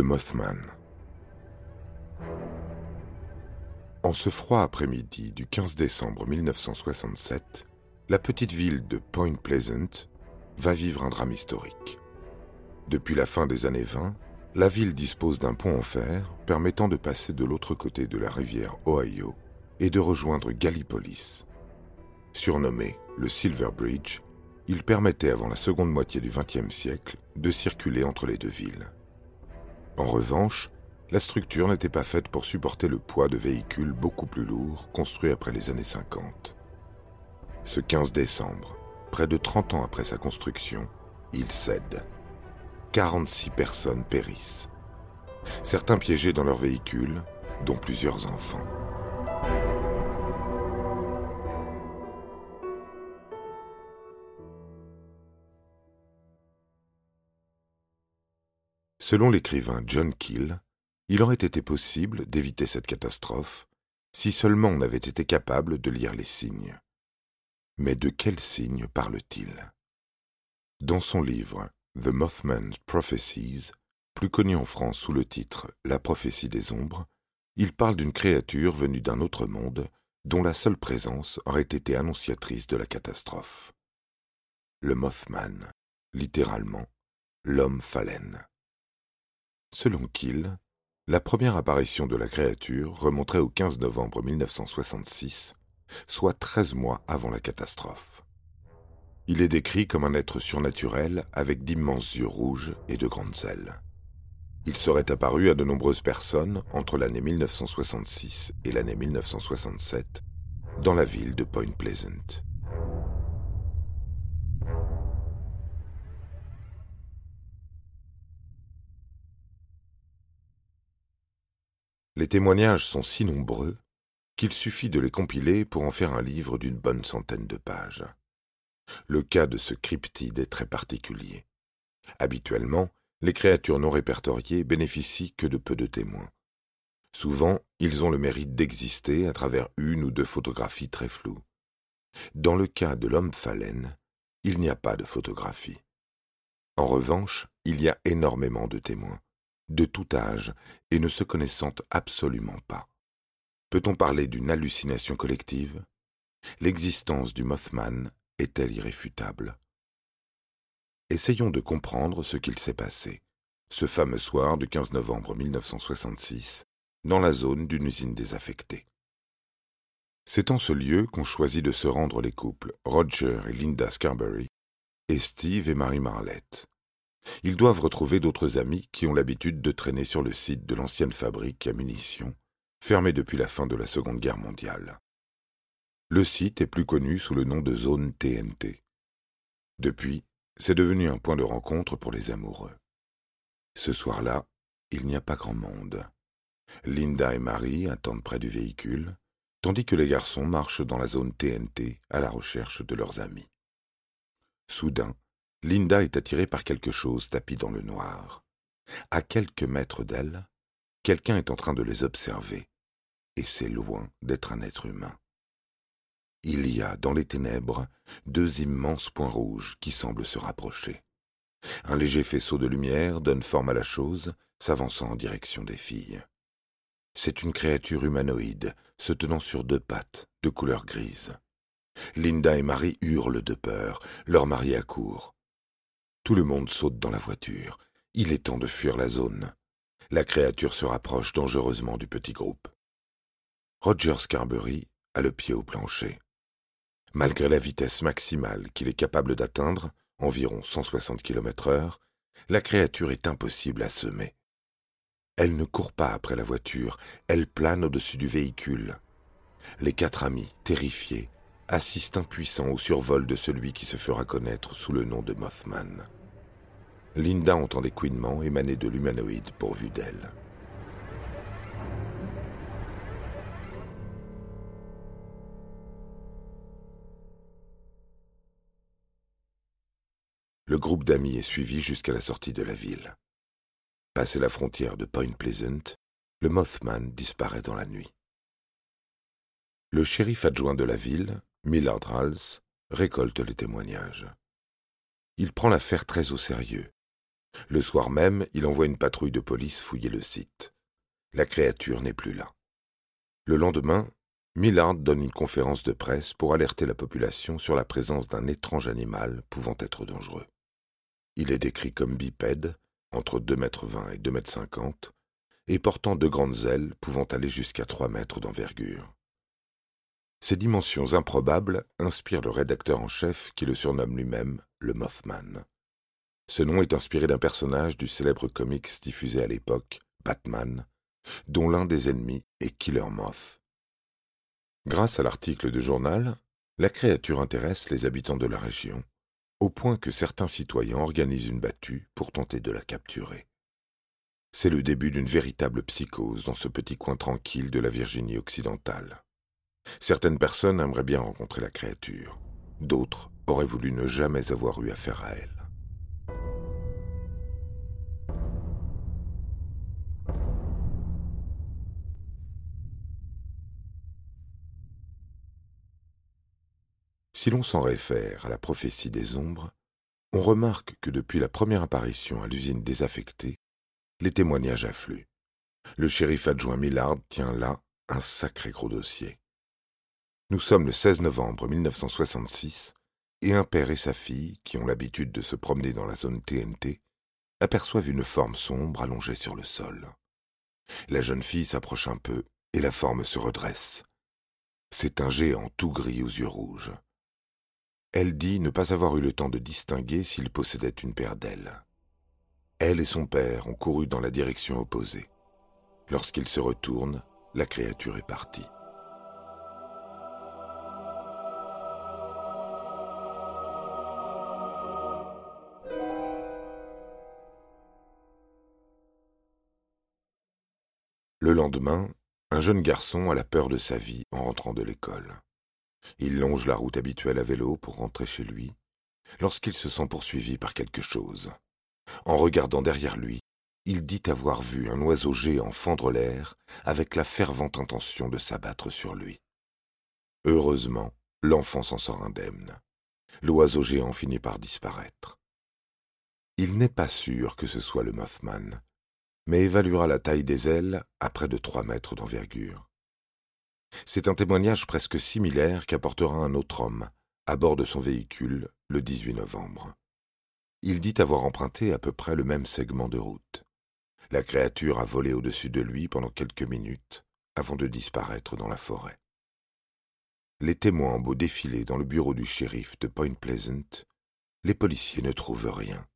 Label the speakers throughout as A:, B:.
A: Le Mothman. En ce froid après-midi du 15 décembre 1967, la petite ville de Point Pleasant va vivre un drame historique. Depuis la fin des années 20, la ville dispose d'un pont en fer permettant de passer de l'autre côté de la rivière Ohio et de rejoindre Gallipolis. Surnommé le Silver Bridge, il permettait avant la seconde moitié du XXe siècle de circuler entre les deux villes. En revanche, la structure n'était pas faite pour supporter le poids de véhicules beaucoup plus lourds construits après les années 50. Ce 15 décembre, près de 30 ans après sa construction, il cède. 46 personnes périssent. Certains piégés dans leurs véhicules, dont plusieurs enfants. Selon l'écrivain John Keel, il aurait été possible d'éviter cette catastrophe si seulement on avait été capable de lire les signes. Mais de quels signes parle-t-il? Dans son livre The Mothman's Prophecies, plus connu en France sous le titre La prophétie des ombres, il parle d'une créature venue d'un autre monde dont la seule présence aurait été annonciatrice de la catastrophe. Le Mothman, littéralement, l'homme phalène. Selon Kiel, la première apparition de la créature remonterait au 15 novembre 1966, soit 13 mois avant la catastrophe. Il est décrit comme un être surnaturel avec d'immenses yeux rouges et de grandes ailes. Il serait apparu à de nombreuses personnes entre l'année 1966 et l'année 1967 dans la ville de Point Pleasant. Les témoignages sont si nombreux qu'il suffit de les compiler pour en faire un livre d'une bonne centaine de pages. Le cas de ce cryptide est très particulier. Habituellement, les créatures non répertoriées bénéficient que de peu de témoins. Souvent, ils ont le mérite d'exister à travers une ou deux photographies très floues. Dans le cas de l'homme phalène, il n'y a pas de photographie. En revanche, il y a énormément de témoins de tout âge et ne se connaissant absolument pas. Peut-on parler d'une hallucination collective? L'existence du Mothman est-elle irréfutable? Essayons de comprendre ce qu'il s'est passé, ce fameux soir du 15 novembre 1966, dans la zone d'une usine désaffectée. C'est en ce lieu qu'ont choisi de se rendre les couples Roger et Linda Scarberry et Steve et Marie Marlette. Ils doivent retrouver d'autres amis qui ont l'habitude de traîner sur le site de l'ancienne fabrique à munitions, fermée depuis la fin de la Seconde Guerre mondiale. Le site est plus connu sous le nom de zone TNT. Depuis, c'est devenu un point de rencontre pour les amoureux. Ce soir-là, il n'y a pas grand monde. Linda et Marie attendent près du véhicule, tandis que les garçons marchent dans la zone TNT à la recherche de leurs amis. Soudain, Linda est attirée par quelque chose tapi dans le noir. À quelques mètres d'elle, quelqu'un est en train de les observer, et c'est loin d'être un être humain. Il y a, dans les ténèbres, deux immenses points rouges qui semblent se rapprocher. Un léger faisceau de lumière donne forme à la chose, s'avançant en direction des filles. C'est une créature humanoïde, se tenant sur deux pattes, de couleur grise. Linda et Marie hurlent de peur, leur mari accourt. Tout le monde saute dans la voiture. Il est temps de fuir la zone. La créature se rapproche dangereusement du petit groupe. Roger Scarberry a le pied au plancher. Malgré la vitesse maximale qu'il est capable d'atteindre, environ 160 km heure, la créature est impossible à semer. Elle ne court pas après la voiture, elle plane au-dessus du véhicule. Les quatre amis, terrifiés, assistent impuissants au survol de celui qui se fera connaître sous le nom de Mothman. Linda entend des couinements émaner de l'humanoïde pourvu d'elle. Le groupe d'amis est suivi jusqu'à la sortie de la ville. Passé la frontière de Point Pleasant, le Mothman disparaît dans la nuit. Le shérif adjoint de la ville, Millard Hals, récolte les témoignages. Il prend l'affaire très au sérieux. Le soir même, il envoie une patrouille de police fouiller le site. La créature n'est plus là. Le lendemain, Millard donne une conférence de presse pour alerter la population sur la présence d'un étrange animal pouvant être dangereux. Il est décrit comme bipède, entre deux mètres vingt et deux mètres cinquante, et portant de grandes ailes pouvant aller jusqu'à trois mètres d'envergure. Ces dimensions improbables inspirent le rédacteur en chef qui le surnomme lui-même le Mothman. Ce nom est inspiré d'un personnage du célèbre comics diffusé à l'époque, Batman, dont l'un des ennemis est Killer Moth. Grâce à l'article de journal, la créature intéresse les habitants de la région, au point que certains citoyens organisent une battue pour tenter de la capturer. C'est le début d'une véritable psychose dans ce petit coin tranquille de la Virginie occidentale. Certaines personnes aimeraient bien rencontrer la créature, d'autres auraient voulu ne jamais avoir eu affaire à elle. Si l'on s'en réfère à la prophétie des ombres, on remarque que depuis la première apparition à l'usine désaffectée, les témoignages affluent. Le shérif adjoint Millard tient là un sacré gros dossier. Nous sommes le 16 novembre 1966 et un père et sa fille, qui ont l'habitude de se promener dans la zone TNT, aperçoivent une forme sombre allongée sur le sol. La jeune fille s'approche un peu et la forme se redresse. C'est un géant tout gris aux yeux rouges. Elle dit ne pas avoir eu le temps de distinguer s'il possédait une paire d'ailes. Elle et son père ont couru dans la direction opposée. Lorsqu'ils se retournent, la créature est partie. Le lendemain, un jeune garçon a la peur de sa vie en rentrant de l'école. Il longe la route habituelle à vélo pour rentrer chez lui, lorsqu'il se sent poursuivi par quelque chose. En regardant derrière lui, il dit avoir vu un oiseau géant fendre l'air avec la fervente intention de s'abattre sur lui. Heureusement, l'enfant s'en sort indemne. L'oiseau géant finit par disparaître. Il n'est pas sûr que ce soit le Mothman, mais évaluera la taille des ailes à près de trois mètres d'envergure. C'est un témoignage presque similaire qu'apportera un autre homme, à bord de son véhicule, le 18 novembre. Il dit avoir emprunté à peu près le même segment de route. La créature a volé au-dessus de lui pendant quelques minutes, avant de disparaître dans la forêt. Les témoins ont beau défiler dans le bureau du shérif de Point Pleasant, les policiers ne trouvent rien.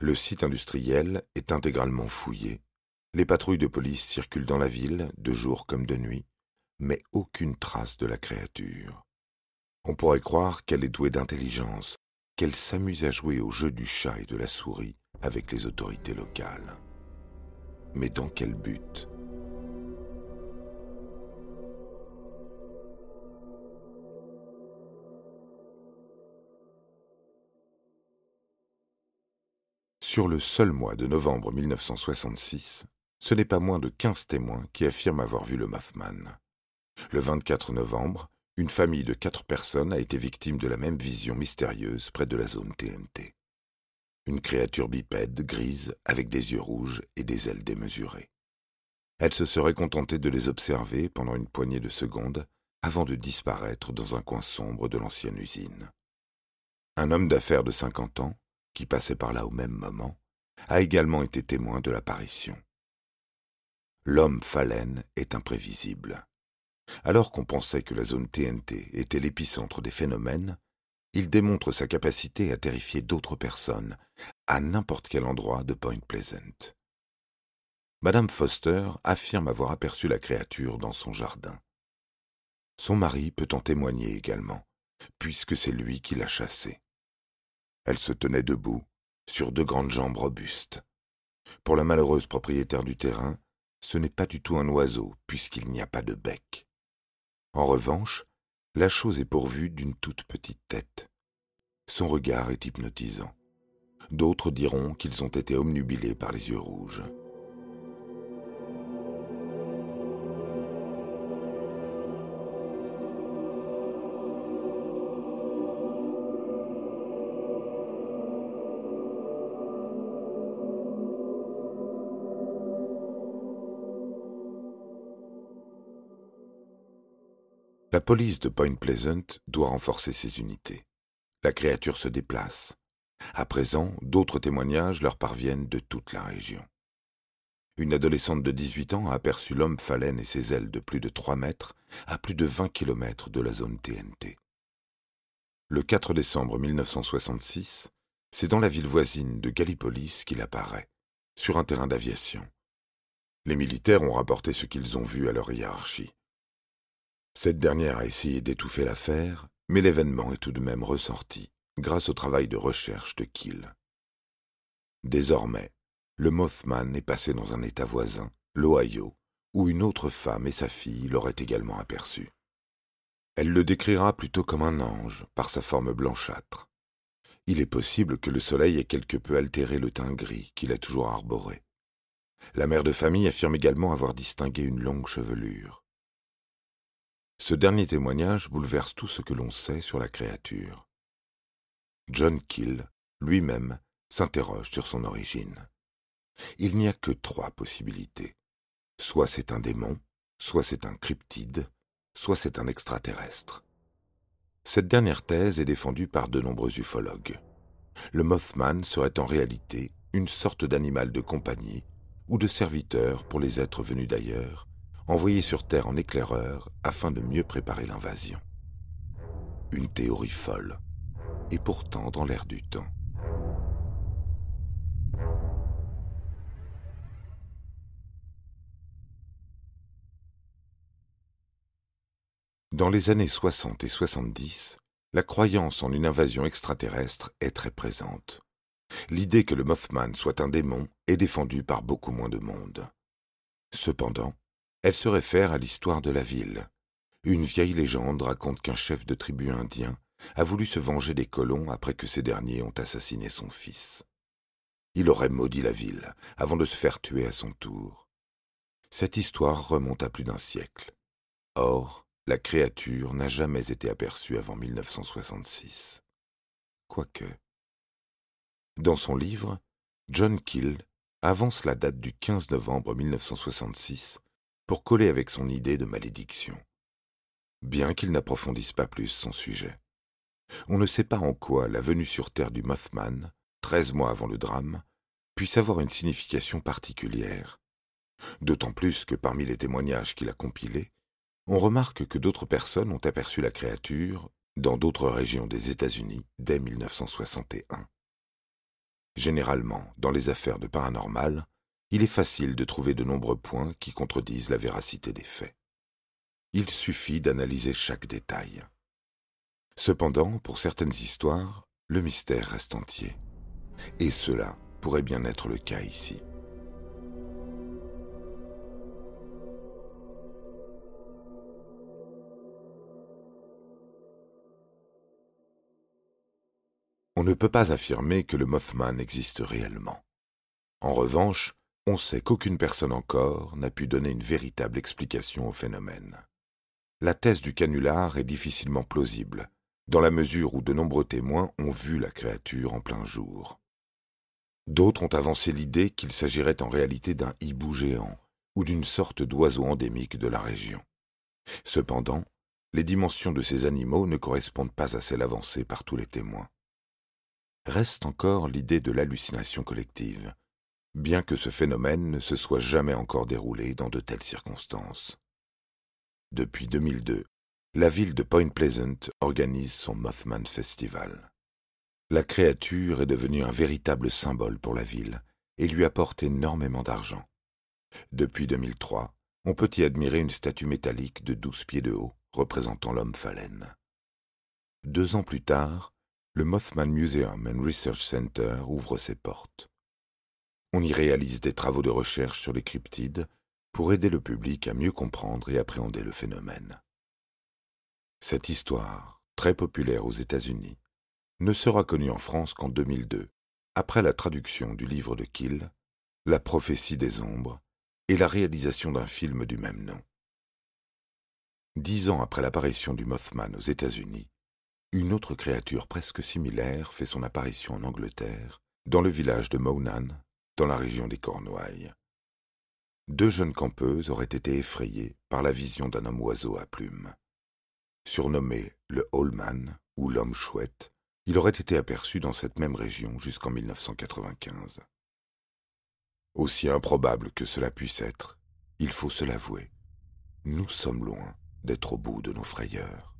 A: Le site industriel est intégralement fouillé. Les patrouilles de police circulent dans la ville, de jour comme de nuit, mais aucune trace de la créature. On pourrait croire qu'elle est douée d'intelligence, qu'elle s'amuse à jouer au jeu du chat et de la souris avec les autorités locales. Mais dans quel but? Sur le seul mois de novembre 1966, ce n'est pas moins de quinze témoins qui affirment avoir vu le Mothman. Le 24 novembre, une famille de quatre personnes a été victime de la même vision mystérieuse près de la zone TNT. Une créature bipède, grise, avec des yeux rouges et des ailes démesurées. Elle se serait contentée de les observer pendant une poignée de secondes avant de disparaître dans un coin sombre de l'ancienne usine. Un homme d'affaires de cinquante ans, qui passait par là au même moment, a également été témoin de l'apparition. L'homme phalène est imprévisible. Alors qu'on pensait que la zone TNT était l'épicentre des phénomènes, il démontre sa capacité à terrifier d'autres personnes, à n'importe quel endroit de Point Pleasant. Madame Foster affirme avoir aperçu la créature dans son jardin. Son mari peut en témoigner également, puisque c'est lui qui l'a chassée. Elle se tenait debout, sur deux grandes jambes robustes. Pour la malheureuse propriétaire du terrain, ce n'est pas du tout un oiseau, puisqu'il n'y a pas de bec. En revanche, la chose est pourvue d'une toute petite tête. Son regard est hypnotisant. D'autres diront qu'ils ont été omnubilés par les yeux rouges. Police de Point Pleasant doit renforcer ses unités. La créature se déplace. À présent, d'autres témoignages leur parviennent de toute la région. Une adolescente de 18 ans a aperçu l'homme phalène et ses ailes de plus de 3 mètres à plus de 20 kilomètres de la zone TNT. Le 4 décembre 1966, c'est dans la ville voisine de Gallipolis qu'il apparaît, sur un terrain d'aviation. Les militaires ont rapporté ce qu'ils ont vu à leur hiérarchie. Cette dernière a essayé d'étouffer l'affaire, mais l'événement est tout de même ressorti grâce au travail de recherche de Kiel. Désormais, le Mothman est passé dans un état voisin, l'Ohio, où une autre femme et sa fille l'auraient également aperçu. Elle le décrira plutôt comme un ange, par sa forme blanchâtre. Il est possible que le soleil ait quelque peu altéré le teint gris qu'il a toujours arboré. La mère de famille affirme également avoir distingué une longue chevelure. Ce dernier témoignage bouleverse tout ce que l'on sait sur la créature. John Kill, lui-même, s'interroge sur son origine. Il n'y a que trois possibilités. Soit c'est un démon, soit c'est un cryptide, soit c'est un extraterrestre. Cette dernière thèse est défendue par de nombreux ufologues. Le Mothman serait en réalité une sorte d'animal de compagnie ou de serviteur pour les êtres venus d'ailleurs, envoyé sur Terre en éclaireur afin de mieux préparer l'invasion. Une théorie folle, et pourtant dans l'air du temps. Dans les années 60 et 70, la croyance en une invasion extraterrestre est très présente. L'idée que le Mothman soit un démon est défendue par beaucoup moins de monde. Cependant, elle se réfère à l'histoire de la ville. Une vieille légende raconte qu'un chef de tribu indien a voulu se venger des colons après que ces derniers ont assassiné son fils. Il aurait maudit la ville avant de se faire tuer à son tour. Cette histoire remonte à plus d'un siècle. Or, la créature n'a jamais été aperçue avant 1966. Quoique. Dans son livre, John Kill avance la date du 15 novembre 1966 pour coller avec son idée de malédiction, bien qu'il n'approfondisse pas plus son sujet. On ne sait pas en quoi la venue sur Terre du Mothman, treize mois avant le drame, puisse avoir une signification particulière, d'autant plus que parmi les témoignages qu'il a compilés, on remarque que d'autres personnes ont aperçu la créature dans d'autres régions des États-Unis dès 1961. Généralement, dans les affaires de paranormal, il est facile de trouver de nombreux points qui contredisent la véracité des faits. Il suffit d'analyser chaque détail. Cependant, pour certaines histoires, le mystère reste entier. Et cela pourrait bien être le cas ici. On ne peut pas affirmer que le Mothman existe réellement. En revanche, on sait qu'aucune personne encore n'a pu donner une véritable explication au phénomène. La thèse du canular est difficilement plausible, dans la mesure où de nombreux témoins ont vu la créature en plein jour. D'autres ont avancé l'idée qu'il s'agirait en réalité d'un hibou géant ou d'une sorte d'oiseau endémique de la région. Cependant, les dimensions de ces animaux ne correspondent pas à celles avancées par tous les témoins. Reste encore l'idée de l'hallucination collective, bien que ce phénomène ne se soit jamais encore déroulé dans de telles circonstances. Depuis 2002, la ville de Point Pleasant organise son Mothman Festival. La créature est devenue un véritable symbole pour la ville et lui apporte énormément d'argent. Depuis 2003, on peut y admirer une statue métallique de douze pieds de haut représentant l'homme phalène. Deux ans plus tard, le Mothman Museum and Research Center ouvre ses portes. On y réalise des travaux de recherche sur les cryptides pour aider le public à mieux comprendre et appréhender le phénomène. Cette histoire, très populaire aux États-Unis, ne sera connue en France qu'en 2002, après la traduction du livre de Kill, La prophétie des ombres, et la réalisation d'un film du même nom. Dix ans après l'apparition du Mothman aux États-Unis, une autre créature presque similaire fait son apparition en Angleterre, dans le village de Mownan, dans la région des Cornouailles. Deux jeunes campeuses auraient été effrayées par la vision d'un homme oiseau à plumes. Surnommé le Allman ou l'homme chouette, il aurait été aperçu dans cette même région jusqu'en 1995. Aussi improbable que cela puisse être, il faut se l'avouer, nous sommes loin d'être au bout de nos frayeurs.